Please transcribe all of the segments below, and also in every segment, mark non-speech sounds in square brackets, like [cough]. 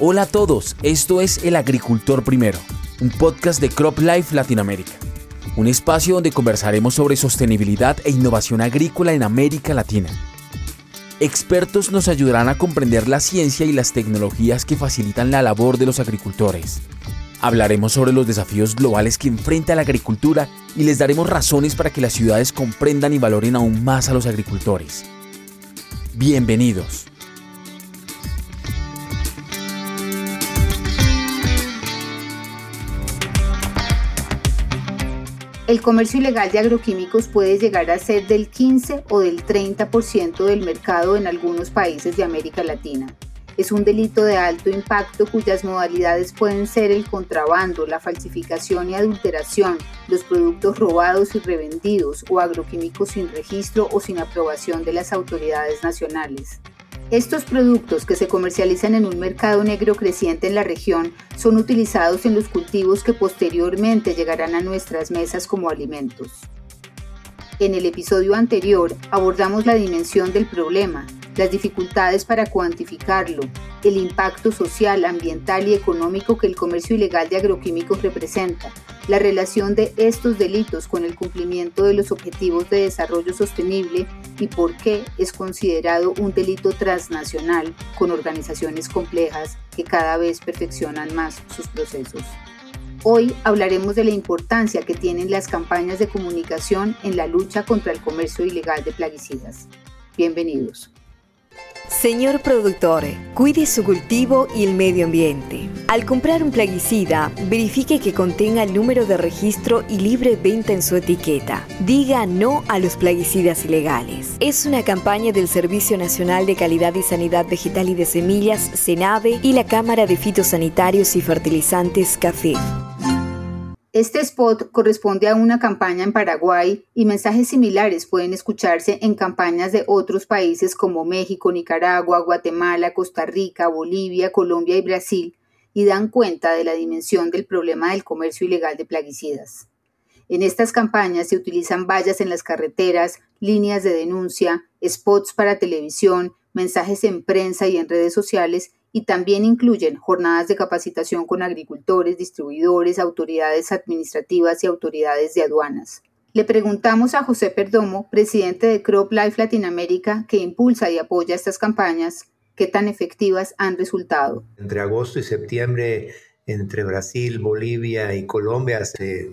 Hola a todos, esto es El Agricultor Primero, un podcast de Crop Life Latinoamérica, un espacio donde conversaremos sobre sostenibilidad e innovación agrícola en América Latina. Expertos nos ayudarán a comprender la ciencia y las tecnologías que facilitan la labor de los agricultores. Hablaremos sobre los desafíos globales que enfrenta la agricultura y les daremos razones para que las ciudades comprendan y valoren aún más a los agricultores. Bienvenidos. El comercio ilegal de agroquímicos puede llegar a ser del 15 o del 30% del mercado en algunos países de América Latina. Es un delito de alto impacto cuyas modalidades pueden ser el contrabando, la falsificación y adulteración, los productos robados y revendidos o agroquímicos sin registro o sin aprobación de las autoridades nacionales. Estos productos que se comercializan en un mercado negro creciente en la región son utilizados en los cultivos que posteriormente llegarán a nuestras mesas como alimentos. En el episodio anterior abordamos la dimensión del problema, las dificultades para cuantificarlo, el impacto social, ambiental y económico que el comercio ilegal de agroquímicos representa, la relación de estos delitos con el cumplimiento de los objetivos de desarrollo sostenible y por qué es considerado un delito transnacional con organizaciones complejas que cada vez perfeccionan más sus procesos. Hoy hablaremos de la importancia que tienen las campañas de comunicación en la lucha contra el comercio ilegal de plaguicidas. Bienvenidos. Señor productor, cuide su cultivo y el medio ambiente. Al comprar un plaguicida, verifique que contenga el número de registro y libre venta en su etiqueta. Diga no a los plaguicidas ilegales. Es una campaña del Servicio Nacional de Calidad y Sanidad Vegetal y de Semillas, SENAVE, y la Cámara de Fitosanitarios y Fertilizantes, CAFE. Este spot corresponde a una campaña en Paraguay y mensajes similares pueden escucharse en campañas de otros países como México, Nicaragua, Guatemala, Costa Rica, Bolivia, Colombia y Brasil y dan cuenta de la dimensión del problema del comercio ilegal de plaguicidas. En estas campañas se utilizan vallas en las carreteras, líneas de denuncia, spots para televisión, mensajes en prensa y en redes sociales y también incluyen jornadas de capacitación con agricultores, distribuidores, autoridades administrativas y autoridades de aduanas. Le preguntamos a José Perdomo, presidente de Crop Life Latinoamérica, que impulsa y apoya estas campañas, qué tan efectivas han resultado. Entre agosto y septiembre, entre Brasil, Bolivia y Colombia se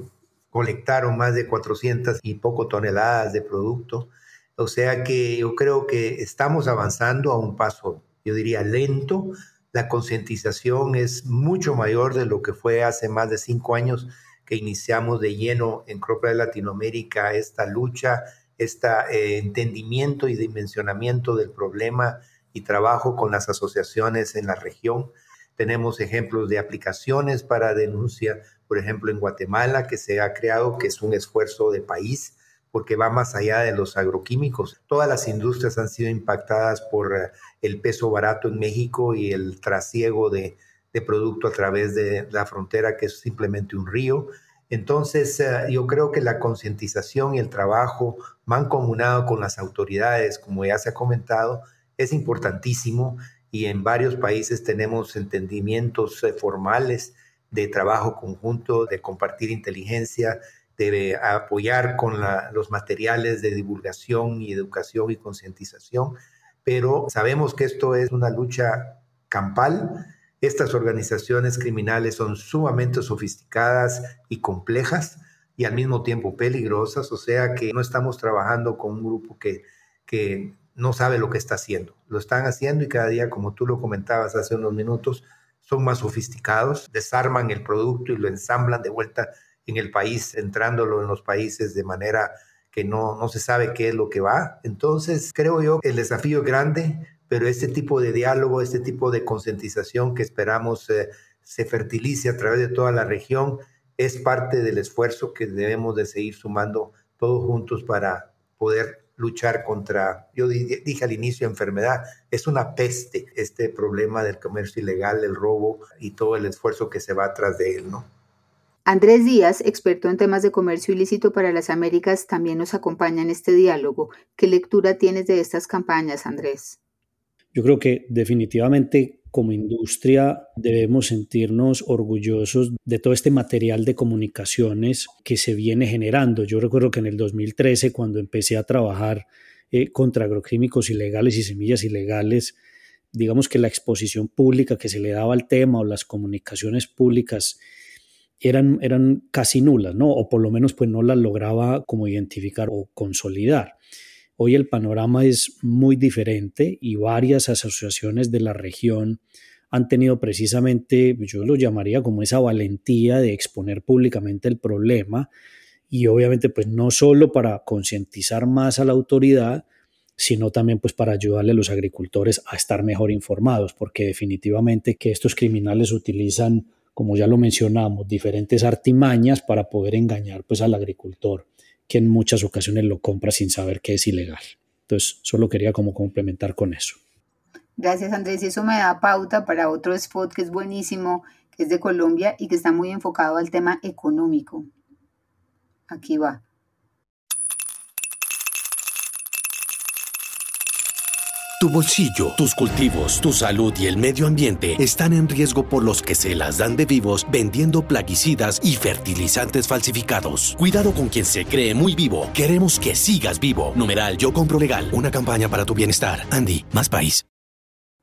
colectaron más de 400 y poco toneladas de producto. O sea que yo creo que estamos avanzando a un paso yo diría, lento. La concientización es mucho mayor de lo que fue hace más de cinco años que iniciamos de lleno en Cropra de Latinoamérica esta lucha, este entendimiento y dimensionamiento del problema y trabajo con las asociaciones en la región. Tenemos ejemplos de aplicaciones para denuncia, por ejemplo, en Guatemala, que se ha creado, que es un esfuerzo de país porque va más allá de los agroquímicos. Todas las industrias han sido impactadas por eh, el peso barato en México y el trasiego de, producto a través de la frontera, que es simplemente un río. Entonces, eh, yo creo que la concientización y el trabajo mancomunado con las autoridades, como ya se ha comentado, es importantísimo y en varios países tenemos entendimientos eh, formales de trabajo conjunto, de compartir inteligencia, de apoyar con los materiales de divulgación y educación y concientización, pero sabemos que esto es una lucha campal. Estas organizaciones criminales son sumamente sofisticadas y complejas y al mismo tiempo peligrosas, o sea que no estamos trabajando con un grupo que, que no sabe lo que está haciendo. Lo están haciendo y cada día, como tú lo comentabas hace unos minutos, son más sofisticados, desarman el producto y lo ensamblan de vuelta en el país, entrándolo en los países de manera que no, no se sabe qué es lo que va. Entonces, creo yo el desafío es grande, pero este tipo de diálogo, este tipo de concientización que esperamos eh, se fertilice a través de toda la región, es parte del esfuerzo que debemos de seguir sumando todos juntos para poder luchar contra, yo dije al inicio, enfermedad, es una peste este problema del comercio ilegal, el robo y todo el esfuerzo que se va atrás de él, ¿no? Andrés Díaz, experto en temas de comercio ilícito para las Américas, también nos acompaña en este diálogo. ¿Qué lectura tienes de estas campañas, Andrés? Yo creo que definitivamente como industria debemos sentirnos orgullosos de todo este material de comunicaciones que se viene generando. Yo recuerdo que en el 2013, cuando empecé a trabajar eh, contra agroquímicos ilegales y semillas ilegales, digamos que la exposición pública que se le daba al tema o las comunicaciones públicas eran, eran casi nulas, ¿no? O por lo menos pues no las lograba como identificar o consolidar. Hoy el panorama es muy diferente y varias asociaciones de la región han tenido precisamente, yo lo llamaría como esa valentía de exponer públicamente el problema y obviamente pues no solo para concientizar más a la autoridad, sino también pues para ayudarle a los agricultores a estar mejor informados, porque definitivamente que estos criminales utilizan, como ya lo mencionamos, diferentes artimañas para poder engañar pues al agricultor que en muchas ocasiones lo compra sin saber que es ilegal. Entonces, solo quería como complementar con eso. Gracias Andrés, y eso me da pauta para otro spot que es buenísimo, que es de Colombia y que está muy enfocado al tema económico. Aquí va. Tu bolsillo, tus cultivos, tu salud y el medio ambiente están en riesgo por los que se las dan de vivos vendiendo plaguicidas y fertilizantes falsificados. Cuidado con quien se cree muy vivo. Queremos que sigas vivo. Numeral Yo Compro Legal. Una campaña para tu bienestar. Andy, más país.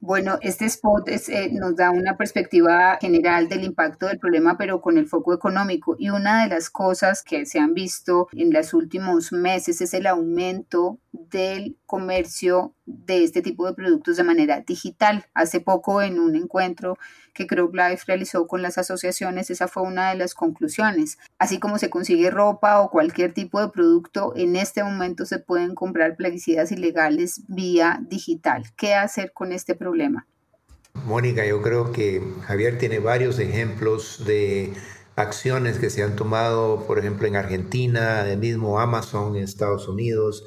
Bueno, este spot eh, nos da una perspectiva general del impacto del problema, pero con el foco económico. Y una de las cosas que se han visto en los últimos meses es el aumento del comercio de este tipo de productos de manera digital. Hace poco en un encuentro que Crop Life realizó con las asociaciones, esa fue una de las conclusiones. Así como se consigue ropa o cualquier tipo de producto, en este momento se pueden comprar plaguicidas ilegales vía digital. ¿Qué hacer con este problema? Mónica, yo creo que Javier tiene varios ejemplos de acciones que se han tomado, por ejemplo, en Argentina, el mismo Amazon en Estados Unidos,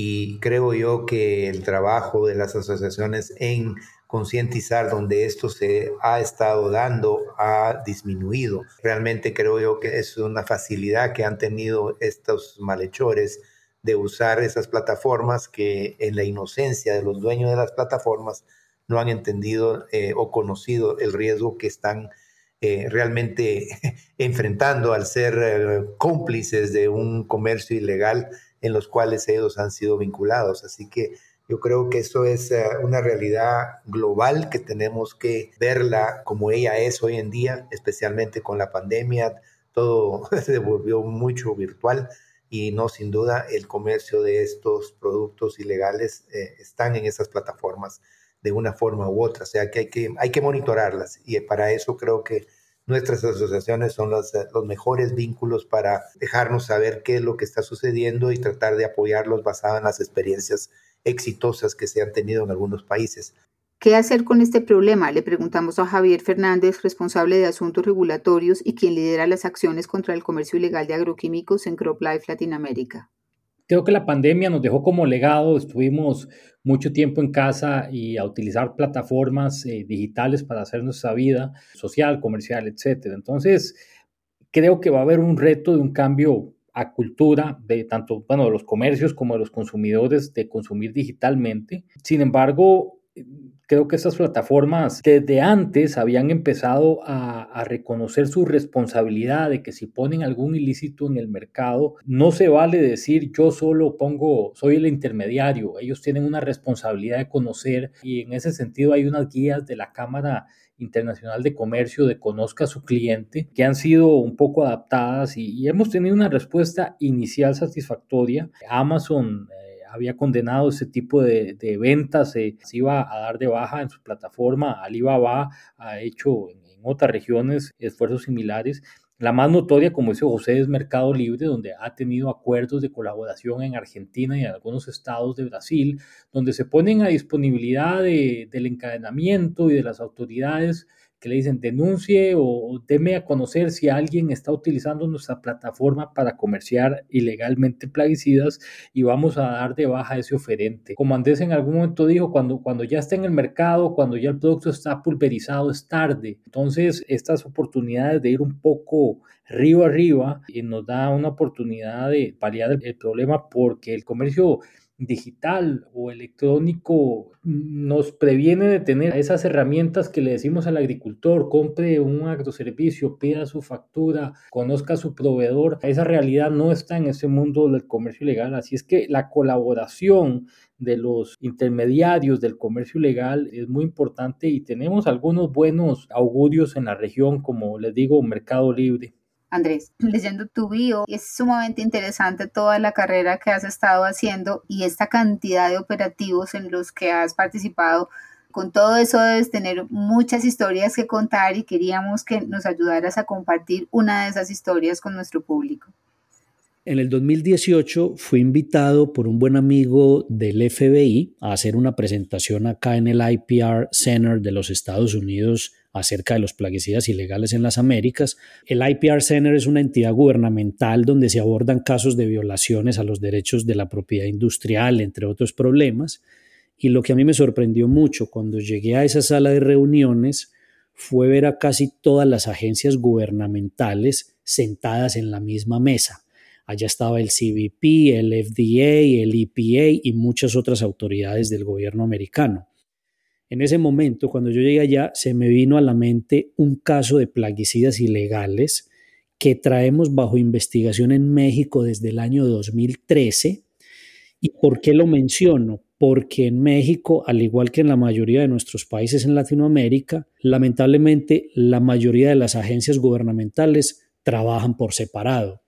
y creo yo que el trabajo de las asociaciones en concientizar donde esto se ha estado dando ha disminuido. Realmente creo yo que es una facilidad que han tenido estos malhechores de usar esas plataformas que en la inocencia de los dueños de las plataformas no han entendido eh, o conocido el riesgo que están eh, realmente [laughs] enfrentando al ser eh, cómplices de un comercio ilegal en los cuales ellos han sido vinculados. Así que yo creo que eso es eh, una realidad global que tenemos que verla como ella es hoy en día, especialmente con la pandemia. Todo [laughs] se volvió mucho virtual y no, sin duda, el comercio de estos productos ilegales eh, están en esas plataformas de una forma u otra. O sea que hay que, hay que monitorarlas y para eso creo que Nuestras asociaciones son los, los mejores vínculos para dejarnos saber qué es lo que está sucediendo y tratar de apoyarlos basado en las experiencias exitosas que se han tenido en algunos países. ¿Qué hacer con este problema? Le preguntamos a Javier Fernández, responsable de asuntos regulatorios y quien lidera las acciones contra el comercio ilegal de agroquímicos en CropLife Latinoamérica. Creo que la pandemia nos dejó como legado, estuvimos mucho tiempo en casa y a utilizar plataformas eh, digitales para hacer nuestra vida social, comercial, etc. Entonces, creo que va a haber un reto de un cambio a cultura de tanto, bueno, de los comercios como de los consumidores de consumir digitalmente. Sin embargo, creo que estas plataformas desde antes habían empezado a, reconocer su responsabilidad de que si ponen algún ilícito en el mercado, no se vale decir yo solo pongo, soy el intermediario. Ellos tienen una responsabilidad de conocer y en ese sentido hay unas guías de la Cámara Internacional de Comercio de Conozca a su cliente, que han sido un poco adaptadas y, hemos tenido una respuesta inicial satisfactoria. Amazon había condenado ese tipo de, ventas, se iba a dar de baja en su plataforma. Alibaba ha hecho en, otras regiones esfuerzos similares. La más notoria, como dice José, es Mercado Libre, donde ha tenido acuerdos de colaboración en Argentina y en algunos estados de Brasil, donde se ponen a disponibilidad del encadenamiento y de las autoridades que le dicen denuncie o deme a conocer si alguien está utilizando nuestra plataforma para comerciar ilegalmente plaguicidas y vamos a dar de baja ese oferente. Como Andrés en algún momento dijo, cuando, cuando ya está en el mercado, cuando ya el producto está pulverizado, es tarde. Entonces, estas oportunidades de ir un poco río arriba y nos da una oportunidad de paliar el problema porque el comercio digital o electrónico nos previene de tener esas herramientas que le decimos al agricultor, compre un agroservicio, pida su factura, conozca a su proveedor. Esa realidad no está en ese mundo del comercio ilegal, así es que la colaboración de los intermediarios del comercio ilegal es muy importante y tenemos algunos buenos augurios en la región, como les digo, Mercado Libre. Andrés, [clears throat] leyendo tu bio, es sumamente interesante toda la carrera que has estado haciendo y esta cantidad de operativos en los que has participado. Con todo eso debes tener muchas historias que contar y queríamos que nos ayudaras a compartir una de esas historias con nuestro público. En el 2018 fui invitado por un buen amigo del FBI a hacer una presentación acá en el IPR Center de los Estados Unidos acerca de los plaguicidas ilegales en las Américas. El IPR Center es una entidad gubernamental donde se abordan casos de violaciones a los derechos de la propiedad industrial, entre otros problemas. Y lo que a mí me sorprendió mucho cuando llegué a esa sala de reuniones fue ver a casi todas las agencias gubernamentales sentadas en la misma mesa. Allá estaba el CBP, el FDA, el EPA y muchas otras autoridades del gobierno americano. En ese momento, cuando yo llegué allá, se me vino a la mente un caso de plaguicidas ilegales que traemos bajo investigación en México desde el año 2013. ¿Y por qué lo menciono? Porque en México, al igual que en la mayoría de nuestros países en Latinoamérica, lamentablemente la mayoría de las agencias gubernamentales trabajan por separado.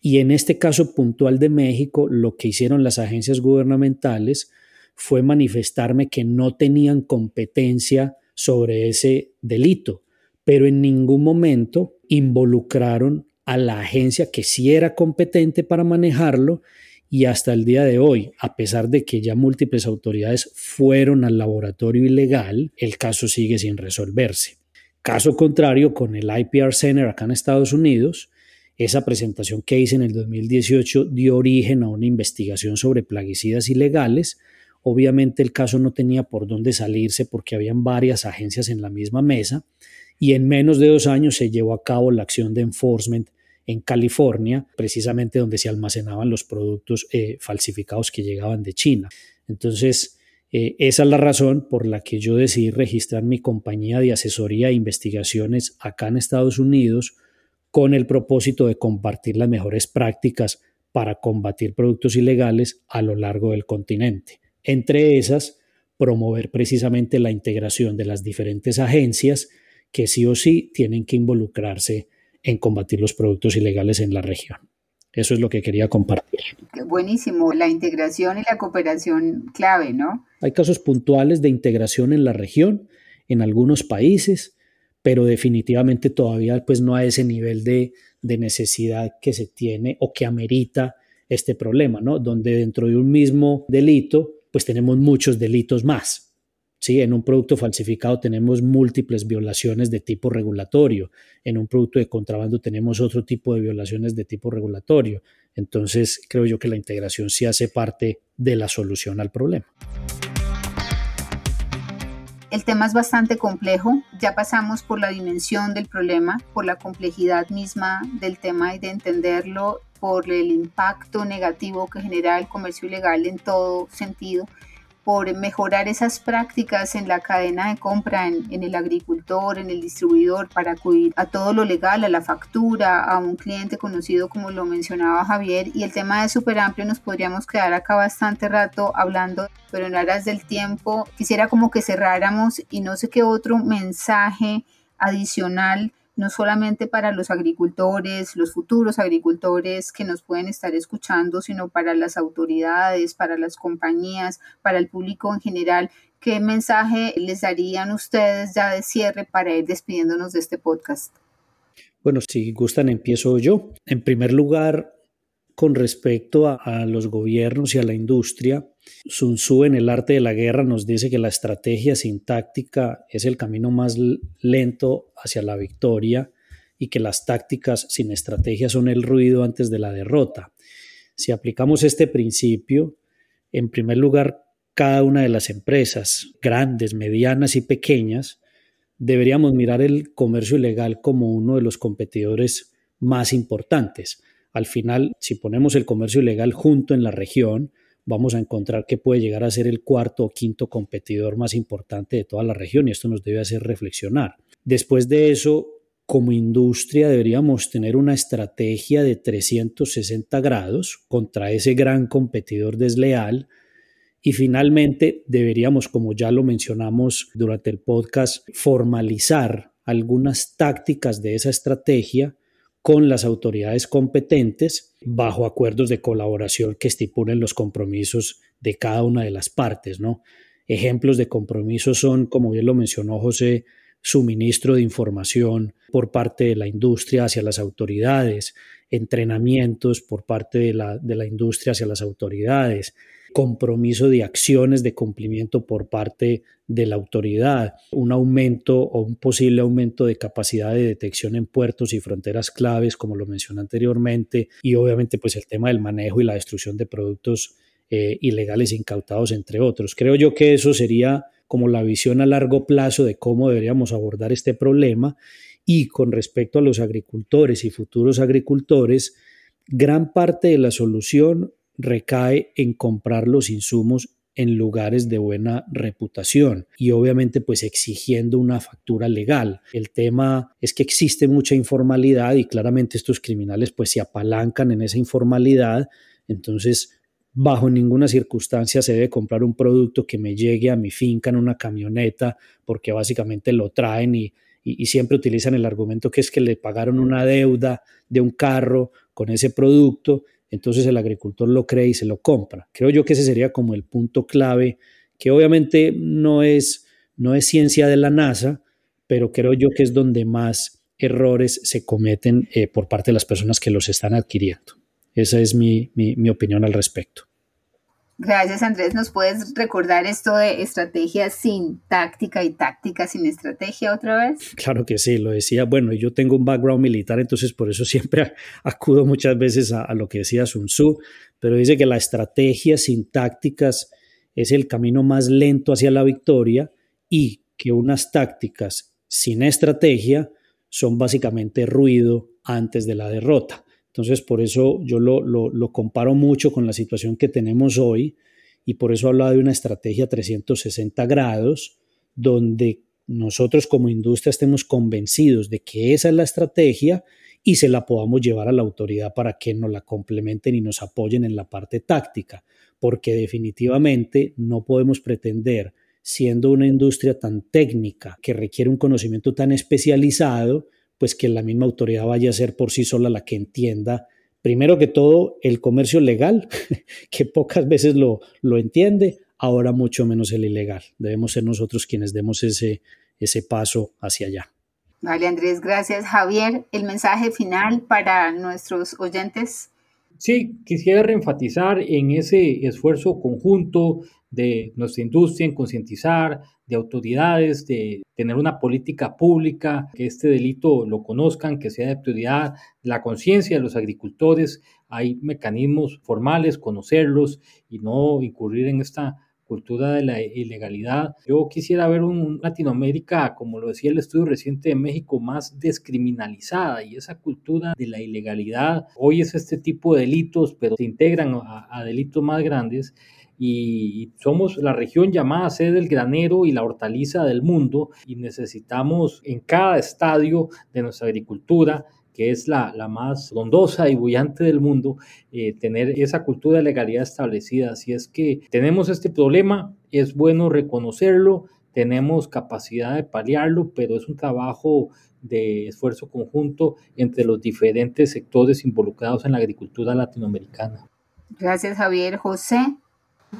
Y en este caso puntual de México, lo que hicieron las agencias gubernamentales fue manifestarme que no tenían competencia sobre ese delito, pero en ningún momento involucraron a la agencia que sí era competente para manejarlo y hasta el día de hoy, a pesar de que ya múltiples autoridades fueron al laboratorio ilegal, el caso sigue sin resolverse. Caso contrario, con el IPR Center acá en Estados Unidos, esa presentación que hice en el 2018 dio origen a una investigación sobre plaguicidas ilegales, Obviamente el caso no tenía por dónde salirse porque habían varias agencias en la misma mesa y en menos de dos años se llevó a cabo la acción de enforcement en California, precisamente donde se almacenaban los productos eh, falsificados que llegaban de China. Entonces, eh, esa es la razón por la que yo decidí registrar mi compañía de asesoría e investigaciones acá en Estados Unidos con el propósito de compartir las mejores prácticas para combatir productos ilegales a lo largo del continente. Entre esas, promover precisamente la integración de las diferentes agencias que sí o sí tienen que involucrarse en combatir los productos ilegales en la región. Eso es lo que quería compartir. Buenísimo, la integración y la cooperación clave, ¿no? Hay casos puntuales de integración en la región, en algunos países, pero definitivamente todavía pues no a ese nivel de, de necesidad que se tiene o que amerita este problema, ¿no? Donde dentro de un mismo delito pues tenemos muchos delitos más. ¿sí? En un producto falsificado tenemos múltiples violaciones de tipo regulatorio. En un producto de contrabando tenemos otro tipo de violaciones de tipo regulatorio. Entonces, creo yo que la integración sí hace parte de la solución al problema. El tema es bastante complejo, ya pasamos por la dimensión del problema, por la complejidad misma del tema y de entenderlo por el impacto negativo que genera el comercio ilegal en todo sentido, por mejorar esas prácticas en la cadena de compra, en, el agricultor, en el distribuidor, para acudir a todo lo legal, a la factura, a un cliente conocido como lo mencionaba Javier. Y el tema es súper amplio, nos podríamos quedar acá bastante rato hablando, pero en aras del tiempo quisiera como que cerráramos y no sé qué otro mensaje adicional no solamente para los agricultores, los futuros agricultores que nos pueden estar escuchando, sino para las autoridades, para las compañías, para el público en general. ¿Qué mensaje les darían ustedes ya de cierre para ir despidiéndonos de este podcast? Bueno, si gustan, empiezo yo. En primer lugar, con respecto a, los gobiernos y a la industria, Sun Tzu en el arte de la guerra nos dice que la estrategia sin táctica es el camino más lento hacia la victoria y que las tácticas sin estrategia son el ruido antes de la derrota. Si aplicamos este principio, en primer lugar, cada una de las empresas, grandes, medianas y pequeñas, deberíamos mirar el comercio ilegal como uno de los competidores más importantes al final, si ponemos el comercio ilegal junto en la región, vamos a encontrar que puede llegar a ser el cuarto o quinto competidor más importante de toda la región y esto nos debe hacer reflexionar. Después de eso, como industria deberíamos tener una estrategia de 360 grados contra ese gran competidor desleal y finalmente deberíamos, como ya lo mencionamos durante el podcast, formalizar algunas tácticas de esa estrategia con las autoridades competentes bajo acuerdos de colaboración que estipulen los compromisos de cada una de las partes, ¿no? Ejemplos de compromisos son, como bien lo mencionó José, suministro de información por parte de la industria hacia las autoridades, entrenamientos por parte de la, de la industria hacia las autoridades, compromiso de acciones de cumplimiento por parte de la autoridad, un aumento o un posible aumento de capacidad de detección en puertos y fronteras claves, como lo mencioné anteriormente, y obviamente pues el tema del manejo y la destrucción de productos eh, ilegales incautados, entre otros. Creo yo que eso sería como la visión a largo plazo de cómo deberíamos abordar este problema y con respecto a los agricultores y futuros agricultores, gran parte de la solución recae en comprar los insumos en lugares de buena reputación y obviamente pues exigiendo una factura legal. El tema es que existe mucha informalidad y claramente estos criminales pues se apalancan en esa informalidad, entonces bajo ninguna circunstancia se debe comprar un producto que me llegue a mi finca en una camioneta porque básicamente lo traen y, y, y siempre utilizan el argumento que es que le pagaron una deuda de un carro con ese producto entonces el agricultor lo cree y se lo compra. Creo yo que ese sería como el punto clave, que obviamente no es, no es ciencia de la NASA, pero creo yo que es donde más errores se cometen eh, por parte de las personas que los están adquiriendo. Esa es mi, mi opinión al respecto. Gracias, Andrés. ¿Nos puedes recordar esto de estrategia sin táctica y táctica sin estrategia otra vez? Claro que sí, lo decía. Bueno, yo tengo un background militar, entonces por eso [laughs] siempre acudo muchas veces a, lo que decía Sun Tzu, pero dice que la estrategia sin tácticas es el camino más lento hacia la victoria y que unas tácticas sin estrategia son básicamente ruido antes de la derrota. Entonces, por eso yo lo, lo, comparo mucho con la situación que tenemos hoy y por eso hablo de una estrategia 360 grados, donde nosotros como industria estemos convencidos de que esa es la estrategia y se la podamos llevar a la autoridad para que nos la complementen y nos apoyen en la parte táctica, porque definitivamente no podemos pretender, siendo una industria tan técnica que requiere un conocimiento tan especializado, pues que la misma autoridad vaya a ser por sí sola la que entienda, primero que todo, el comercio legal, [laughs] que pocas veces lo, lo entiende, ahora mucho menos el ilegal. Debemos ser nosotros quienes demos ese, ese paso hacia allá. Vale, Andrés, gracias. Javier, el mensaje final para nuestros oyentes. Sí, quisiera reenfatizar en ese esfuerzo conjunto de nuestra industria en concientizar, de autoridades, de tener una política pública, que este delito lo conozcan, que sea de prioridad, la conciencia de los agricultores, hay mecanismos formales, conocerlos y no incurrir en esta cultura de la ilegalidad. Yo quisiera ver un Latinoamérica, como lo decía el estudio reciente de México, más descriminalizada y esa cultura de la ilegalidad. Hoy es este tipo de delitos, pero se integran a, a delitos más grandes y somos la región llamada sede del granero y la hortaliza del mundo y necesitamos en cada estadio de nuestra agricultura que es la, la más frondosa y bullante del mundo, eh, tener esa cultura de legalidad establecida. Así es que tenemos este problema, es bueno reconocerlo, tenemos capacidad de paliarlo, pero es un trabajo de esfuerzo conjunto entre los diferentes sectores involucrados en la agricultura latinoamericana. Gracias, Javier. José.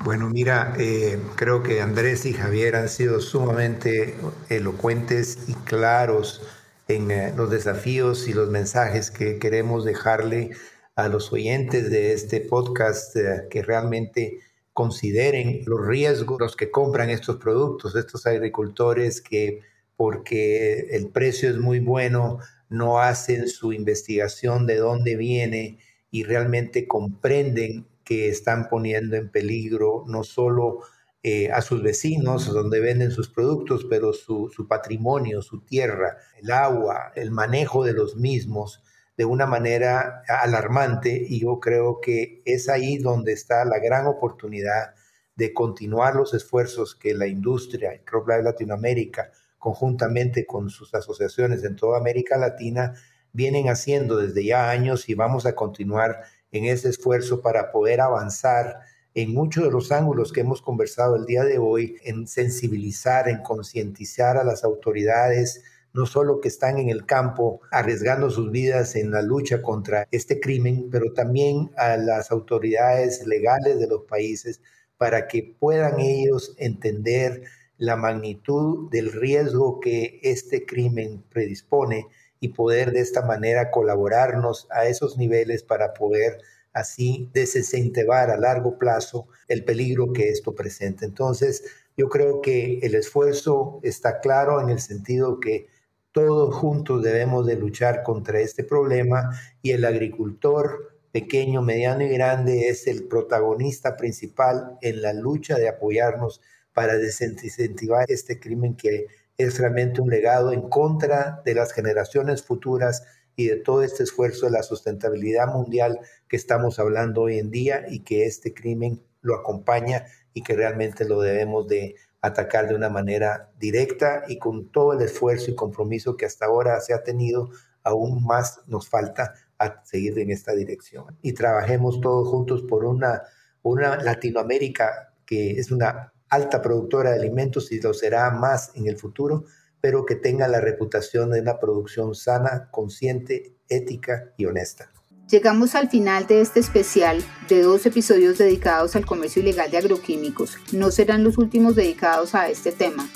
Bueno, mira, eh, creo que Andrés y Javier han sido sumamente elocuentes y claros en eh, los desafíos y los mensajes que queremos dejarle a los oyentes de este podcast eh, que realmente consideren los riesgos los que compran estos productos, estos agricultores que porque el precio es muy bueno, no hacen su investigación de dónde viene y realmente comprenden que están poniendo en peligro no solo eh, a sus vecinos, donde venden sus productos, pero su, patrimonio, su tierra, el agua, el manejo de los mismos, de una manera alarmante y yo creo que es ahí donde está la gran oportunidad de continuar los esfuerzos que la industria, CropLife Latinoamérica, conjuntamente con sus asociaciones en toda América Latina, vienen haciendo desde ya años y vamos a continuar en ese esfuerzo para poder avanzar en muchos de los ángulos que hemos conversado el día de hoy, en sensibilizar, en concientizar a las autoridades, no solo que están en el campo arriesgando sus vidas en la lucha contra este crimen, pero también a las autoridades legales de los países para que puedan ellos entender la magnitud del riesgo que este crimen predispone y poder de esta manera colaborarnos a esos niveles para poder así desincentivar a largo plazo el peligro que esto presenta. Entonces, yo creo que el esfuerzo está claro en el sentido que todos juntos debemos de luchar contra este problema y el agricultor pequeño, mediano y grande es el protagonista principal en la lucha de apoyarnos para desincentivar este crimen que es realmente un legado en contra de las generaciones futuras y de todo este esfuerzo de la sustentabilidad mundial que estamos hablando hoy en día y que este crimen lo acompaña y que realmente lo debemos de atacar de una manera directa y con todo el esfuerzo y compromiso que hasta ahora se ha tenido, aún más nos falta a seguir en esta dirección. Y trabajemos todos juntos por una, una Latinoamérica que es una alta productora de alimentos y lo será más en el futuro, pero que tenga la reputación de una producción sana, consciente, ética y honesta. Llegamos al final de este especial de dos episodios dedicados al comercio ilegal de agroquímicos. No serán los últimos dedicados a este tema.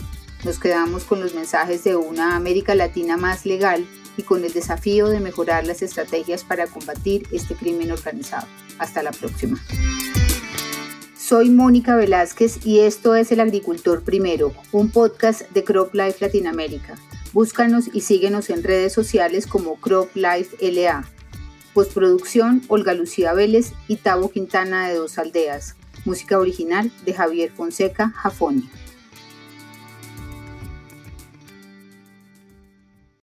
Nos quedamos con los mensajes de una América Latina más legal y con el desafío de mejorar las estrategias para combatir este crimen organizado. Hasta la próxima. Soy Mónica Velázquez y esto es El Agricultor Primero, un podcast de Crop Life Latinoamérica. Búscanos y síguenos en redes sociales como Crop Life LA. Postproducción Olga Lucía Vélez y Tavo Quintana de Dos Aldeas. Música original de Javier Fonseca Jafoni.